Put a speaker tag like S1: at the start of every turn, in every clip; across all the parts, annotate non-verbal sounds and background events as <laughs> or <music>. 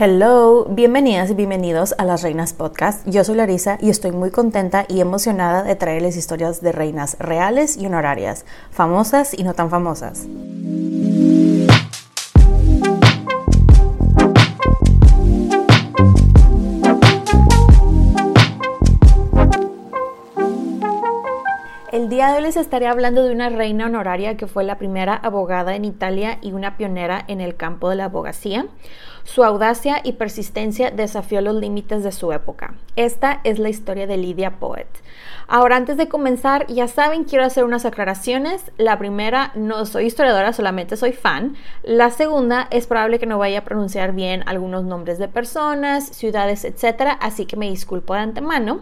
S1: Hello, bienvenidas y bienvenidos a Las Reinas Podcast. Yo soy Larisa y estoy muy contenta y emocionada de traerles historias de reinas reales y honorarias, famosas y no tan famosas. El día de hoy les estaré hablando de una reina honoraria que fue la primera abogada en Italia y una pionera en el campo de la abogacía. Su audacia y persistencia desafió los límites de su época. Esta es la historia de Lydia Poet. Ahora, antes de comenzar, ya saben, quiero hacer unas aclaraciones. La primera, no soy historiadora, solamente soy fan. La segunda, es probable que no vaya a pronunciar bien algunos nombres de personas, ciudades, etc. Así que me disculpo de antemano.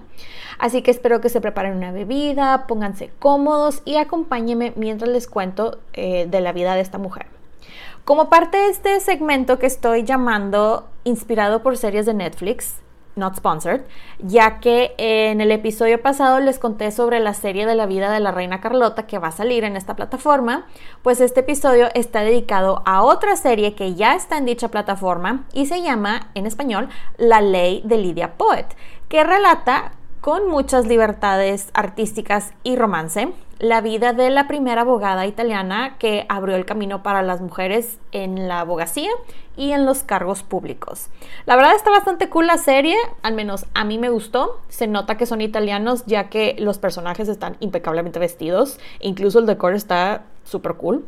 S1: Así que espero que se preparen una bebida, pónganse cómodos y acompáñenme mientras les cuento eh, de la vida de esta mujer. Como parte de este segmento que estoy llamando inspirado por series de Netflix, not sponsored, ya que en el episodio pasado les conté sobre la serie de la vida de la reina Carlota que va a salir en esta plataforma, pues este episodio está dedicado a otra serie que ya está en dicha plataforma y se llama en español La ley de Lydia Poet, que relata con muchas libertades artísticas y romance, la vida de la primera abogada italiana que abrió el camino para las mujeres en la abogacía y en los cargos públicos. La verdad está bastante cool la serie, al menos a mí me gustó. Se nota que son italianos ya que los personajes están impecablemente vestidos, incluso el decor está súper cool.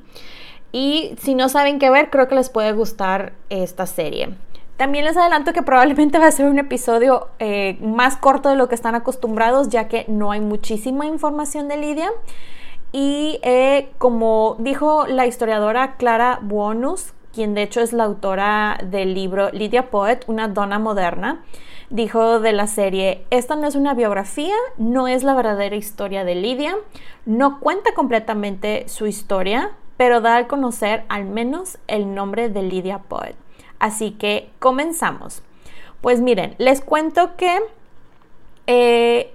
S1: Y si no saben qué ver, creo que les puede gustar esta serie. También les adelanto que probablemente va a ser un episodio eh, más corto de lo que están acostumbrados, ya que no hay muchísima información de Lidia. Y eh, como dijo la historiadora Clara Buonus, quien de hecho es la autora del libro Lydia Poet, una dona moderna, dijo de la serie, esta no es una biografía, no es la verdadera historia de Lidia, no cuenta completamente su historia, pero da a conocer al menos el nombre de Lydia Poet. Así que comenzamos. Pues miren, les cuento que eh,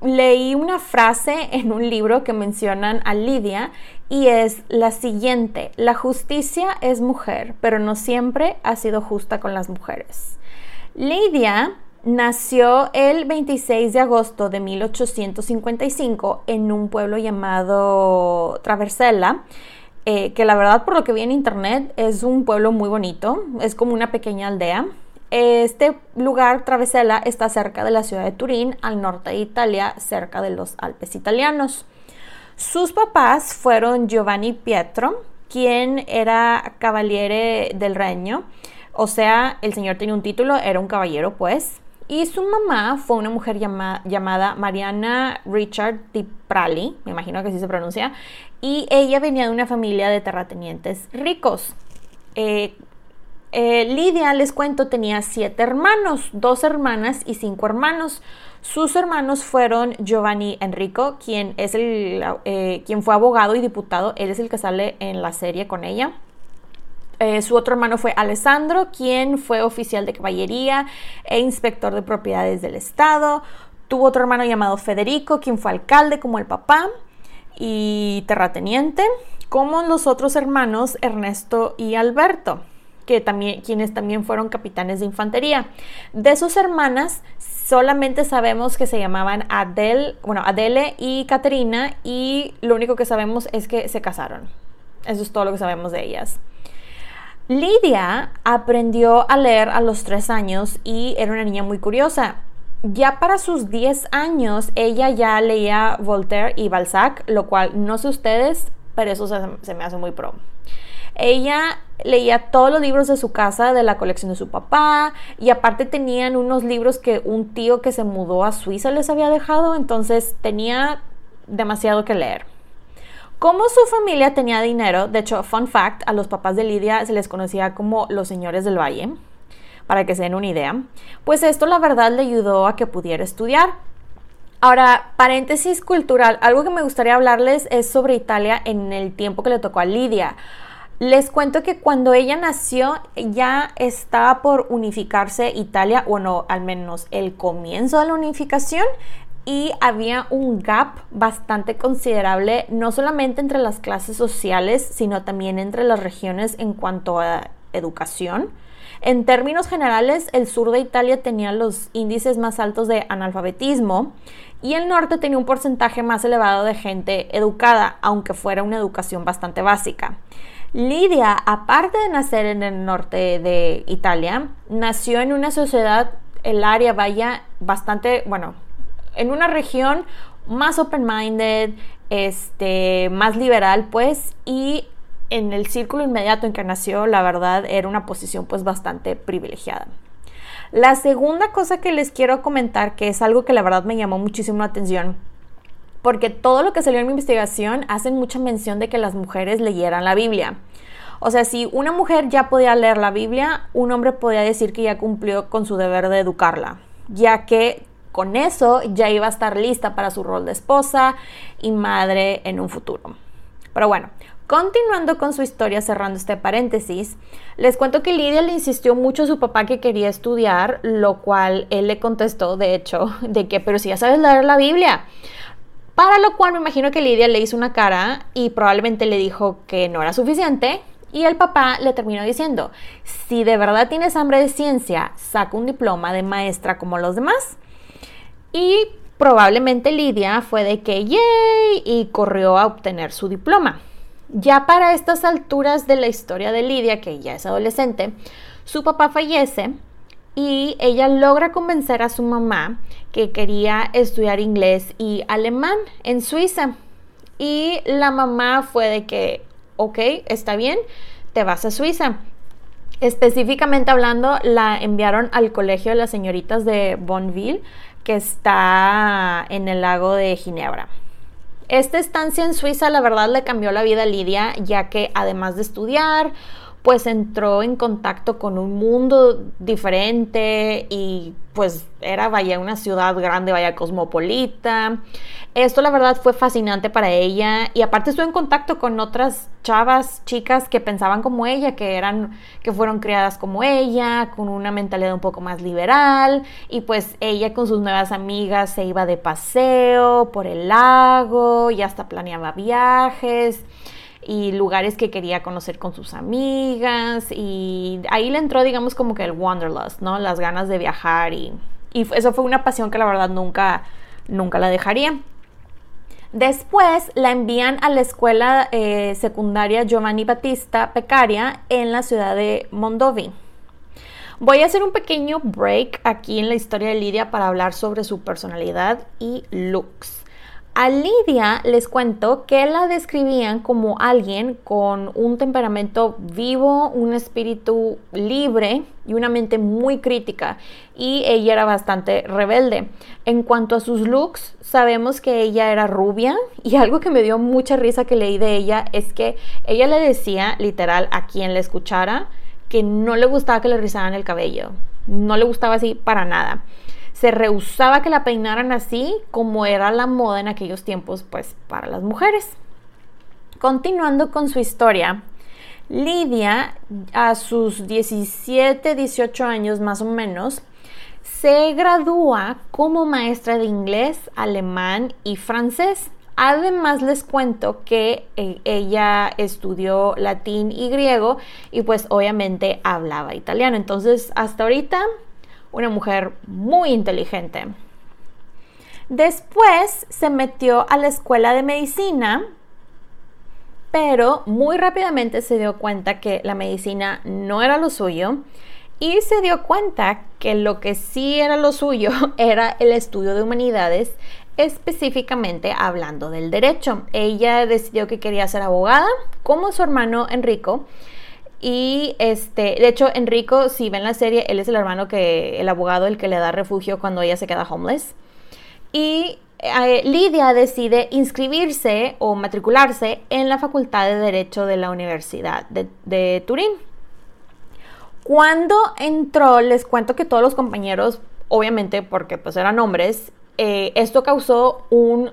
S1: leí una frase en un libro que mencionan a Lidia y es la siguiente, la justicia es mujer, pero no siempre ha sido justa con las mujeres. Lidia nació el 26 de agosto de 1855 en un pueblo llamado Traversella eh, que la verdad por lo que vi en internet es un pueblo muy bonito, es como una pequeña aldea. Este lugar, Travesella, está cerca de la ciudad de Turín, al norte de Italia, cerca de los Alpes italianos. Sus papás fueron Giovanni Pietro, quien era cavaliere del Regno, o sea, el señor tenía un título, era un caballero pues, y su mamá fue una mujer llamada Mariana Richard Di Prali, me imagino que así se pronuncia, y ella venía de una familia de terratenientes ricos. Eh, eh, Lidia, les cuento, tenía siete hermanos, dos hermanas y cinco hermanos. Sus hermanos fueron Giovanni Enrico, quien, es el, eh, quien fue abogado y diputado, él es el que sale en la serie con ella. Su otro hermano fue Alessandro, quien fue oficial de caballería e inspector de propiedades del Estado. Tuvo otro hermano llamado Federico, quien fue alcalde como el papá y terrateniente, como los otros hermanos Ernesto y Alberto, que también, quienes también fueron capitanes de infantería. De sus hermanas, solamente sabemos que se llamaban Adele, bueno, Adele y Caterina, y lo único que sabemos es que se casaron. Eso es todo lo que sabemos de ellas. Lidia aprendió a leer a los tres años y era una niña muy curiosa. Ya para sus 10 años ella ya leía Voltaire y Balzac, lo cual no sé ustedes, pero eso se, me hace muy pro. Ella leía todos los libros de su casa, de la colección de su papá, y aparte tenían unos libros que un tío que se mudó a Suiza les había dejado, entonces tenía demasiado que leer. Como su familia tenía dinero, de hecho, fun fact, a los papás de Lidia se les conocía como los señores del valle, para que se den una idea, pues esto la verdad le ayudó a que pudiera estudiar. Ahora, paréntesis cultural, algo que me gustaría hablarles es sobre Italia en el tiempo que le tocó a Lidia. Les cuento que cuando ella nació ya estaba por unificarse Italia, bueno, al menos el comienzo de la unificación, y había un gap bastante considerable, no solamente entre las clases sociales, sino también entre las regiones en cuanto a educación. En términos generales, el sur de Italia tenía los índices más altos de analfabetismo y el norte tenía un porcentaje más elevado de gente educada, aunque fuera una educación bastante básica. Lidia, aparte de nacer en el norte de Italia, nació en una sociedad, el área vaya bastante, bueno, en una región más open-minded, este, más liberal, pues, y en el círculo inmediato en que nació, la verdad, era una posición pues bastante privilegiada. La segunda cosa que les quiero comentar, que es algo que la verdad me llamó muchísimo la atención, porque todo lo que salió en mi investigación hacen mucha mención de que las mujeres leyeran la Biblia. O sea, si una mujer ya podía leer la Biblia, un hombre podía decir que ya cumplió con su deber de educarla, ya que con eso ya iba a estar lista para su rol de esposa y madre en un futuro. Pero bueno, Continuando con su historia, cerrando este paréntesis, les cuento que Lidia le insistió mucho a su papá que quería estudiar, lo cual él le contestó, de hecho, <laughs> de que, pero si ya sabes leer la Biblia. Para lo cual me imagino que Lidia le hizo una cara y probablemente le dijo que no era suficiente. Y el papá le terminó diciendo, si de verdad tienes hambre de ciencia, saca un diploma de maestra como los demás. Y probablemente Lidia fue de que, yay, y corrió a obtener su diploma. Ya para estas alturas de la historia de Lidia, que ya es adolescente, su papá fallece y ella logra convencer a su mamá que quería estudiar inglés y alemán en Suiza. Y la mamá fue de que, ok, está bien, te vas a Suiza. Específicamente hablando, la enviaron al colegio de las señoritas de Bonneville que está en el lago de Ginebra. Esta estancia en Suiza la verdad le cambió la vida a Lidia, ya que además de estudiar, pues entró en contacto con un mundo diferente y pues era vaya una ciudad grande, vaya cosmopolita. Esto la verdad fue fascinante para ella y aparte estuvo en contacto con otras chavas, chicas que pensaban como ella, que eran que fueron criadas como ella, con una mentalidad un poco más liberal y pues ella con sus nuevas amigas se iba de paseo por el lago y hasta planeaba viajes y lugares que quería conocer con sus amigas y ahí le entró digamos como que el wanderlust, ¿no? Las ganas de viajar y, eso fue una pasión que la verdad nunca, nunca la dejaría. Después la envían a la escuela eh, secundaria Giovanni Battista Pecaria en la ciudad de Mondovi. Voy a hacer un pequeño break aquí en la historia de Lidia para hablar sobre su personalidad y looks. A Lidia les cuento que la describían como alguien con un temperamento vivo, un espíritu libre y una mente muy crítica y ella era bastante rebelde. En cuanto a sus looks, sabemos que ella era rubia y algo que me dio mucha risa que leí de ella es que ella le decía literal a quien le escuchara que no le gustaba que le rizaran el cabello, no le gustaba así para nada se rehusaba que la peinaran así como era la moda en aquellos tiempos, pues para las mujeres. Continuando con su historia, Lidia, a sus 17, 18 años más o menos, se gradúa como maestra de inglés, alemán y francés. Además les cuento que eh, ella estudió latín y griego y pues obviamente hablaba italiano. Entonces hasta ahorita una mujer muy inteligente. Después se metió a la escuela de medicina, pero muy rápidamente se dio cuenta que la medicina no era lo suyo y se dio cuenta que lo que sí era lo suyo <laughs> era el estudio de humanidades, específicamente hablando del derecho. Ella decidió que quería ser abogada, como su hermano Enrico. Y este, de hecho, Enrico, si ven la serie, él es el hermano que, el abogado, el que le da refugio cuando ella se queda homeless. Y eh, Lidia decide inscribirse o matricularse en la Facultad de Derecho de la Universidad de Turín. Cuando entró, les cuento que todos los compañeros, obviamente porque pues eran hombres, eh, esto causó un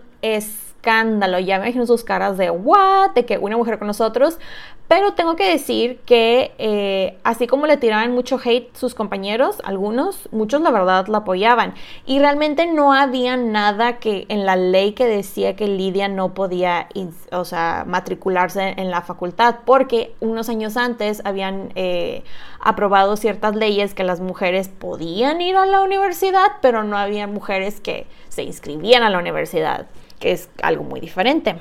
S1: escándalo. Ya me imagino sus caras de what, de que una mujer con nosotros. Pero tengo que decir que eh, así como le tiraban mucho hate sus compañeros, algunos, muchos la verdad la apoyaban. Y realmente no había nada que en la ley que decía que Lidia no podía, o sea, matricularse en la facultad, porque unos años antes habían eh, aprobado ciertas leyes que las mujeres podían ir a la universidad, pero no había mujeres que se inscribían a la universidad, que es algo muy diferente.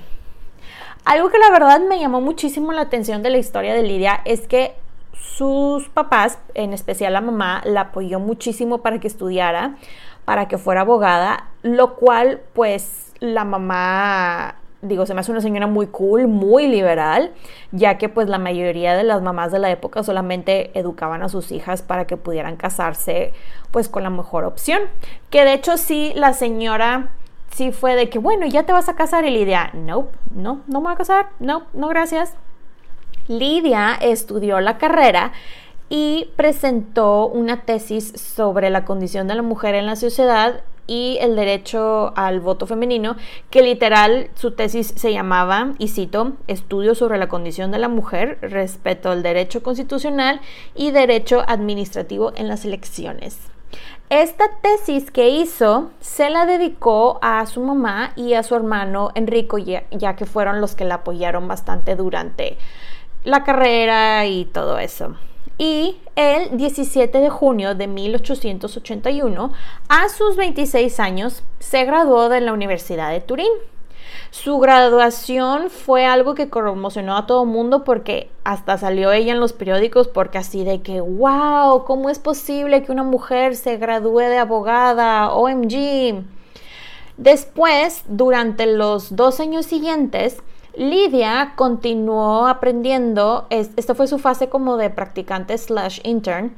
S1: Algo que la verdad me llamó muchísimo la atención de la historia de Lidia es que sus papás, en especial la mamá, la apoyó muchísimo para que estudiara, para que fuera abogada, lo cual pues la mamá digo, se me hace una señora muy cool, muy liberal, ya que pues la mayoría de las mamás de la época solamente educaban a sus hijas para que pudieran casarse pues con la mejor opción. Que de hecho sí, la señora sí fue de que, bueno, ya te vas a casar y Lidia, no, no, no me voy a casar, no, no, gracias. Lidia estudió la carrera y presentó una tesis sobre la condición de la mujer en la sociedad y el derecho al voto femenino, que literal su tesis se llamaba, y cito, Estudio sobre la condición de la mujer, respeto al derecho constitucional y derecho administrativo en las elecciones. Esta tesis que hizo se la dedicó a su mamá y a su hermano Enrico, ya, que fueron los que la apoyaron bastante durante la carrera y todo eso. Y el 17 de junio de 1881, a sus 26 años, se graduó de la Universidad de Turín. Su graduación fue algo que conmocionó a todo el mundo porque hasta salió ella en los periódicos porque así de que, wow, ¿cómo es posible que una mujer se gradúe de abogada? OMG. Después, durante los dos años siguientes, Lidia continuó aprendiendo, esta fue su fase como de practicante slash intern,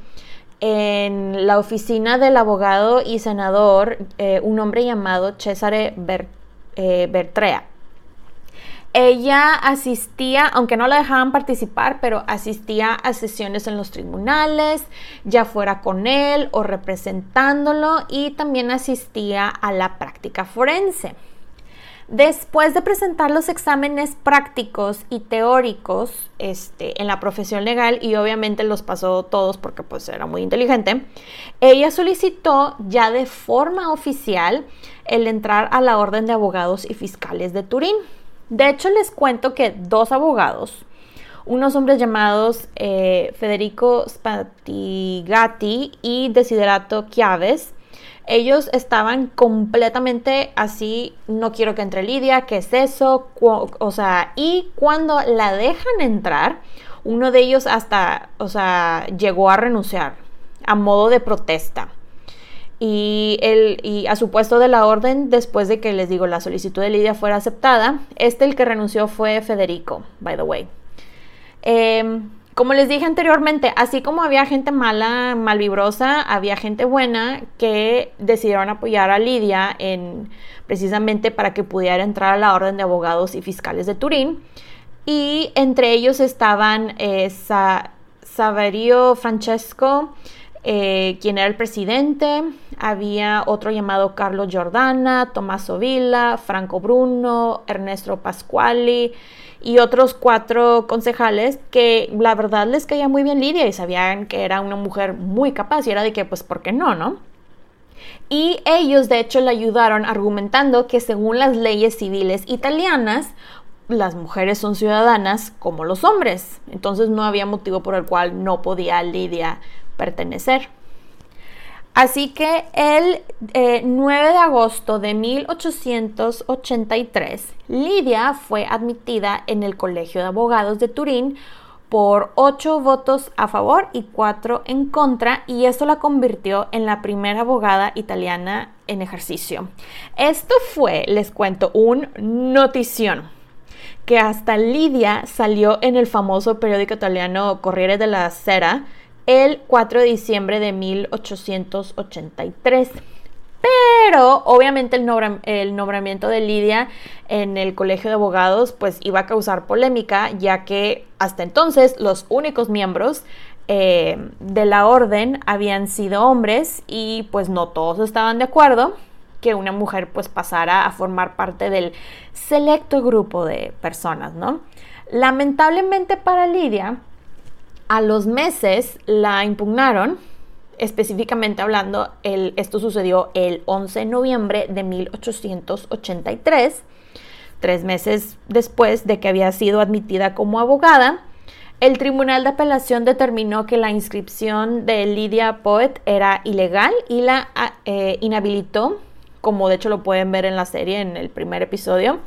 S1: en la oficina del abogado y senador, eh, un hombre llamado Cesare Bertone eh, Bertrea. Ella asistía, aunque no la dejaban participar, pero asistía a sesiones en los tribunales, ya fuera con él o representándolo, y también asistía a la práctica forense. Después de presentar los exámenes prácticos y teóricos este, en la profesión legal, y obviamente los pasó todos porque pues era muy inteligente, ella solicitó ya de forma oficial el entrar a la Orden de Abogados y Fiscales de Turín. De hecho, les cuento que dos abogados, unos hombres llamados eh, Federico Spatigati y Desiderato Chiaves, ellos estaban completamente así, no quiero que entre Lidia, ¿qué es eso? O sea, y cuando la dejan entrar, uno de ellos hasta, o sea, llegó a renunciar a modo de protesta. Y, el, y a su puesto de la orden, después de que les digo la solicitud de Lidia fuera aceptada, este el que renunció fue Federico, by the way. Eh, como les dije anteriormente, así como había gente mala, malvibrosa, había gente buena que decidieron apoyar a Lidia en precisamente para que pudiera entrar a la orden de abogados y fiscales de Turín. Y entre ellos estaban eh, Saverio Francesco, eh, quien era el presidente, había otro llamado Carlos Giordana, Tommaso Villa, Franco Bruno, Ernesto Pasquali y otros cuatro concejales que la verdad les caía muy bien Lidia y sabían que era una mujer muy capaz y era de que pues ¿por qué no, no? Y ellos de hecho le ayudaron argumentando que según las leyes civiles italianas, las mujeres son ciudadanas como los hombres. Entonces no había motivo por el cual no podía Lidia pertenecer. Así que el 9 eh, de agosto de 1883, Lidia fue admitida en el Colegio de Abogados de Turín por 8 votos a favor y 4 en contra y esto la convirtió en la primera abogada italiana en ejercicio. Esto fue, les cuento, un notición que hasta Lidia salió en el famoso periódico italiano Corriere della Sera el 4 de diciembre de 1883. Pero obviamente el, nombramiento de Lidia en el colegio de abogados pues iba a causar polémica ya que hasta entonces los únicos miembros eh, de la orden habían sido hombres y pues no todos estaban de acuerdo que una mujer pues pasara a formar parte del selecto grupo de personas, ¿no? Lamentablemente para Lidia, a los meses la impugnaron, específicamente hablando, esto sucedió el 11 de noviembre de 1883, tres meses después de que había sido admitida como abogada. El Tribunal de Apelación determinó que la inscripción de Lidia Poet era ilegal y la eh, inhabilitó, como de hecho lo pueden ver en la serie en el primer episodio.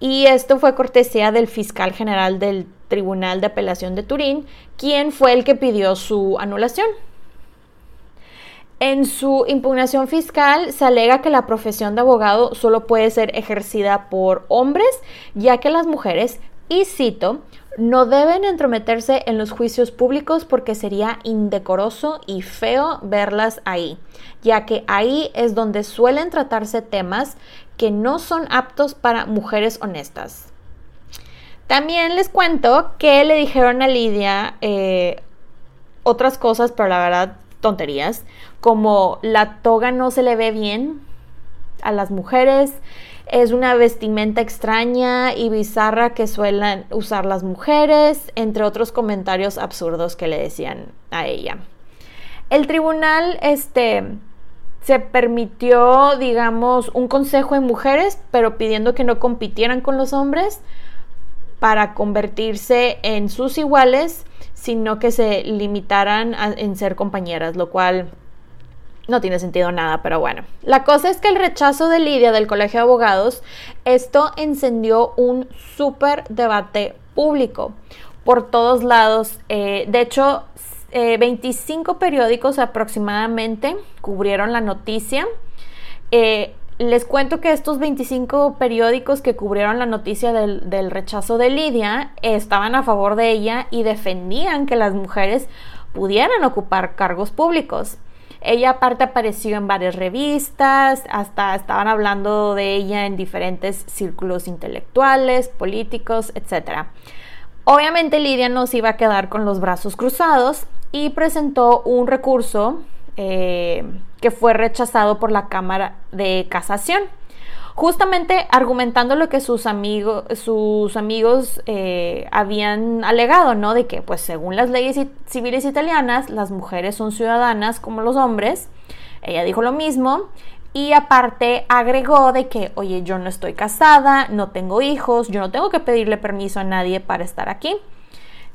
S1: Y esto fue cortesía del fiscal general del Tribunal de Apelación de Turín, quien fue el que pidió su anulación. En su impugnación fiscal se alega que la profesión de abogado solo puede ser ejercida por hombres, ya que las mujeres, y cito, no deben entrometerse en los juicios públicos porque sería indecoroso y feo verlas ahí, ya que ahí es donde suelen tratarse temas que no son aptos para mujeres honestas. También les cuento que le dijeron a Lidia eh, otras cosas, pero la verdad tonterías, como la toga no se le ve bien a las mujeres, es una vestimenta extraña y bizarra que suelen usar las mujeres, entre otros comentarios absurdos que le decían a ella. El tribunal este, se permitió, digamos, un consejo en mujeres, pero pidiendo que no compitieran con los hombres para convertirse en sus iguales, sino que se limitaran en ser compañeras, lo cual no tiene sentido nada, pero bueno. La cosa es que el rechazo de Lidia del Colegio de Abogados, esto encendió un súper debate público por todos lados. Eh, de hecho, 25 eh, periódicos aproximadamente cubrieron la noticia. Eh, les cuento que estos 25 periódicos que cubrieron la noticia del, rechazo de Lidia estaban a favor de ella y defendían que las mujeres pudieran ocupar cargos públicos. Ella aparte apareció en varias revistas, hasta estaban hablando de ella en diferentes círculos intelectuales, políticos, etc. Obviamente Lidia no se iba a quedar con los brazos cruzados y presentó un recurso eh, que fue rechazado por la Cámara de Casación. Justamente argumentando lo que sus, amigos sus amigos eh, habían alegado, ¿no? De que, pues, según las leyes civiles italianas, las mujeres son ciudadanas como los hombres. Ella dijo lo mismo. Y aparte agregó de que, oye, yo no estoy casada, no tengo hijos, yo no tengo que pedirle permiso a nadie para estar aquí.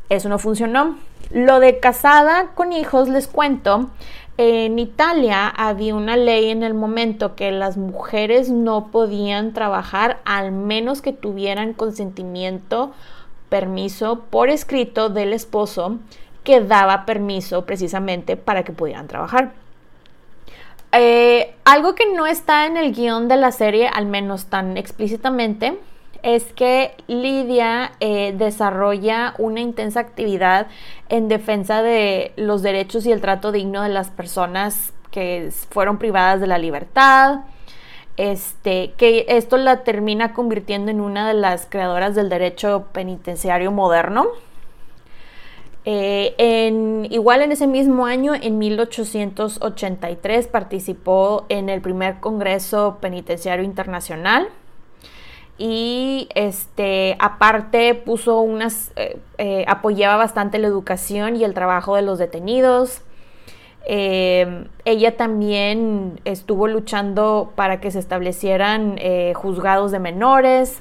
S1: Eso no funcionó. Lo de casada con hijos, les cuento, en Italia había una ley en el momento que las mujeres no podían trabajar al menos que tuvieran consentimiento, permiso por escrito del esposo que daba permiso precisamente para que pudieran trabajar. Eh, algo que no está en el guion de la serie, al menos tan explícitamente, es que Lidia eh, desarrolla una intensa actividad en defensa de los derechos y el trato digno de las personas que fueron privadas de la libertad. Este, que esto la termina convirtiendo en una de las creadoras del derecho penitenciario moderno. Eh, igual en ese mismo año, en 1883, participó en el primer Congreso Penitenciario Internacional y este aparte puso unas eh, eh, apoyaba bastante la educación y el trabajo de los detenidos. Eh, ella también estuvo luchando para que se establecieran juzgados de menores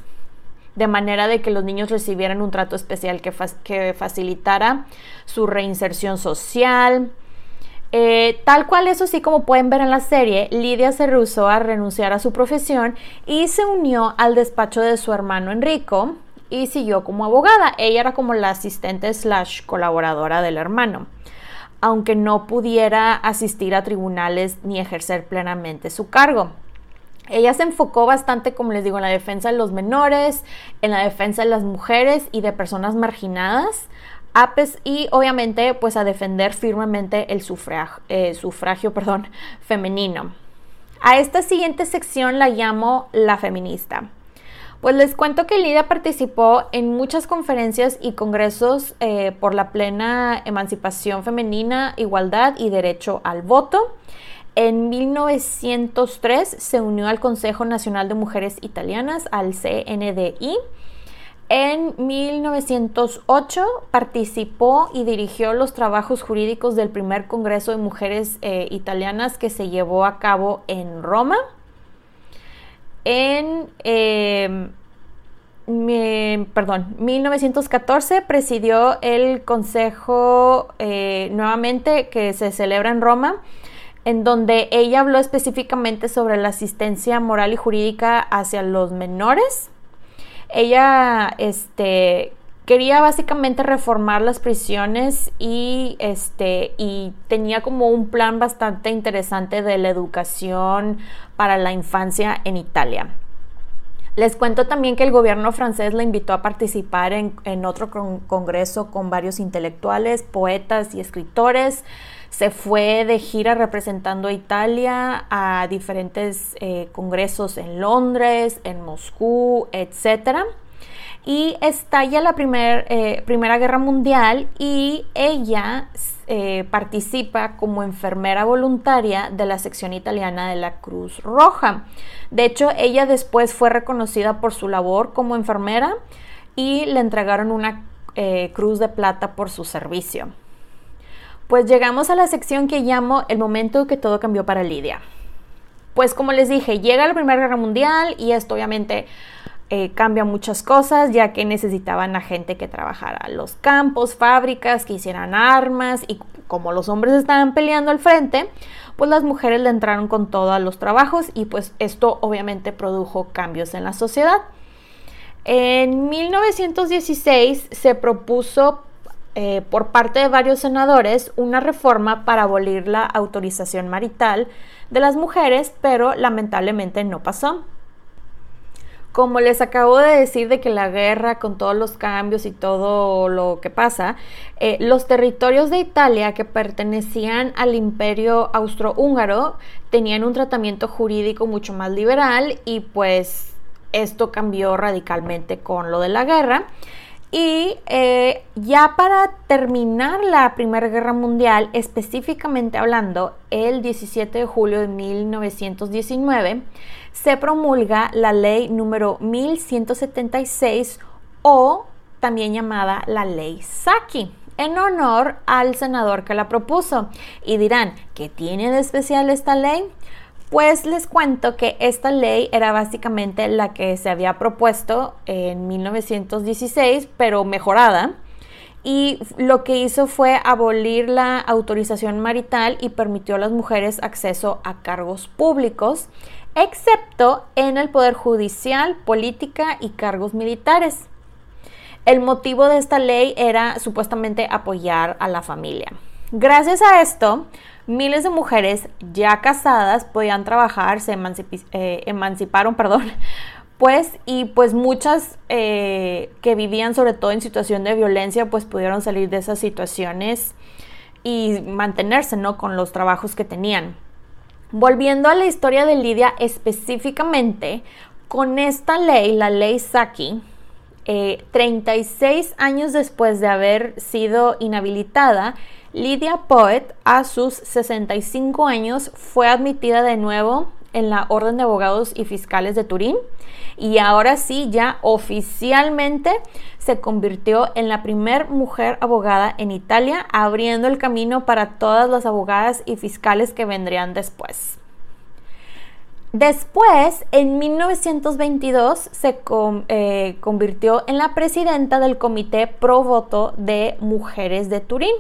S1: de manera de que los niños recibieran un trato especial que, que facilitara su reinserción social eh, tal cual, eso sí, como pueden ver en la serie, Lidia se rehusó a renunciar a su profesión y se unió al despacho de su hermano Enrico y siguió como abogada. Ella era como la asistente slash colaboradora del hermano, aunque no pudiera asistir a tribunales ni ejercer plenamente su cargo. Ella se enfocó bastante, como les digo, en la defensa de los menores, en la defensa de las mujeres y de personas marginadas, y obviamente pues a defender firmemente el sufragio, eh, sufragio <laughs> femenino. A esta siguiente sección la llamo la feminista. Pues les cuento que Lidia participó en muchas conferencias y congresos eh, por la plena emancipación femenina, igualdad y derecho al voto. En 1903 se unió al Consejo Nacional de Mujeres Italianas, al CNDI, en 1908 participó y dirigió los trabajos jurídicos del primer Congreso de Mujeres eh, Italianas que se llevó a cabo en Roma. En em, perdón, 1914 presidió el Consejo eh, nuevamente que se celebra en Roma, en donde ella habló específicamente sobre la asistencia moral y jurídica hacia los menores ella este, quería básicamente reformar las prisiones y, este, y tenía como un plan bastante interesante de la educación para la infancia en Italia. Les cuento también que el gobierno francés la invitó a participar en, otro congreso con varios intelectuales, poetas y escritores. Se fue de gira representando a Italia a diferentes eh, congresos en Londres, en Moscú, etc. Y estalla la eh, Primera Guerra Mundial y ella eh, participa como enfermera voluntaria de la sección italiana de la Cruz Roja. De hecho, ella después fue reconocida por su labor como enfermera y le entregaron una cruz de plata por su servicio. Pues llegamos a la sección que llamo el momento que todo cambió para Lidia. Pues como les dije, llega la Primera Guerra Mundial y esto obviamente eh, cambia muchas cosas, ya que necesitaban a gente que trabajara los campos, fábricas, que hicieran armas y como los hombres estaban peleando al frente, pues las mujeres le entraron con todo a los trabajos y pues esto obviamente produjo cambios en la sociedad. En 1916 se propuso eh, por parte de varios senadores una reforma para abolir la autorización marital de las mujeres, pero lamentablemente no pasó. Como les acabo de decir de que la guerra con todos los cambios y todo lo que pasa, eh, los territorios de Italia que pertenecían al imperio austrohúngaro tenían un tratamiento jurídico mucho más liberal y pues esto cambió radicalmente con lo de la guerra. Y eh, ya para terminar la Primera Guerra Mundial, específicamente hablando, el 17 de julio de 1919, se promulga la ley número 1176 o también llamada la ley Saki en honor al senador que la propuso. Y dirán, ¿qué tiene de especial esta ley? Pues les cuento que esta ley era básicamente la que se había propuesto en 1916, pero mejorada. Y lo que hizo fue abolir la autorización marital y permitió a las mujeres acceso a cargos públicos, excepto en el Poder Judicial, política y cargos militares. El motivo de esta ley era supuestamente apoyar a la familia. Gracias a esto, miles de mujeres ya casadas podían trabajar, se eh, emanciparon, <laughs> perdón, pues y pues muchas eh, que vivían sobre todo en situación de violencia pues pudieron salir de esas situaciones y mantenerse, ¿no? Con los trabajos que tenían. Volviendo a la historia de Lidia específicamente, con esta ley, la ley Saki, 36 eh, años después de haber sido inhabilitada, Lydia Poet, a sus 65 años, fue admitida de nuevo en la Orden de Abogados y Fiscales de Turín y ahora sí ya oficialmente se convirtió en la primer mujer abogada en Italia, abriendo el camino para todas las abogadas y fiscales que vendrían después. Después, en 1922, se eh, convirtió en la presidenta del Comité Pro Voto de Mujeres de Turín.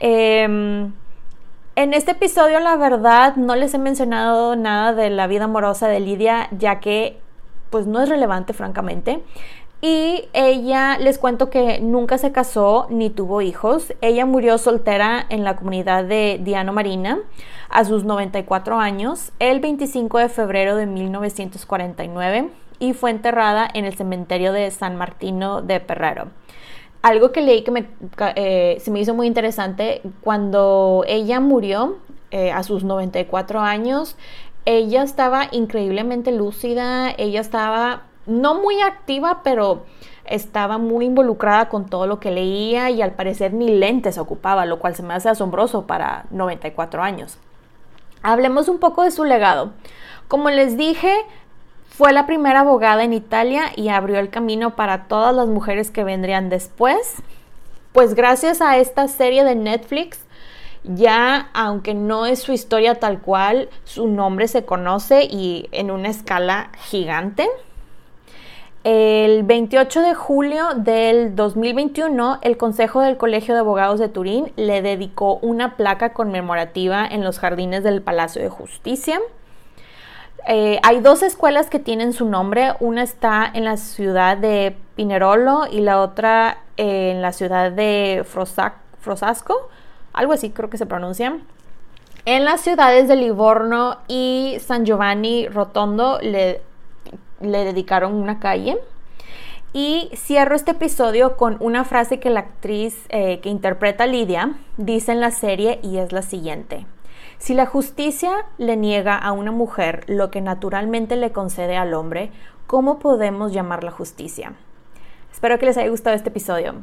S1: Em, en este episodio, la verdad, no les he mencionado nada de la vida amorosa de Lidia, ya que pues no es relevante, francamente. Y ella, les cuento que nunca se casó ni tuvo hijos. Ella murió soltera en la comunidad de Diano Marina a sus 94 años el 25 de febrero de 1949 y fue enterrada en el cementerio de San Martino de Perrero. Algo que leí que me, eh, se me hizo muy interesante, cuando ella murió eh, a sus 94 años, ella estaba increíblemente lúcida, ella estaba no muy activa, pero estaba muy involucrada con todo lo que leía y al parecer ni lentes ocupaba, lo cual se me hace asombroso para 94 años. Hablemos un poco de su legado. Como les dije, fue la primera abogada en Italia y abrió el camino para todas las mujeres que vendrían después. Pues gracias a esta serie de Netflix, ya aunque no es su historia tal cual, su nombre se conoce y en una escala gigante. El 28 de julio del 2021, el Consejo del Colegio de Abogados de Turín le dedicó una placa conmemorativa en los jardines del Palacio de Justicia. Eh, hay dos escuelas que tienen su nombre. Una está en la ciudad de Pinerolo y la otra en la ciudad de Frosasco. Algo así creo que se pronuncia. En las ciudades de Livorno y San Giovanni Rotondo le dedicaron una calle. Y cierro este episodio con una frase que la actriz eh, que interpreta Lidia dice en la serie y es la siguiente. Si la justicia le niega a una mujer lo que naturalmente le concede al hombre, ¿cómo podemos llamarla justicia? Espero que les haya gustado este episodio.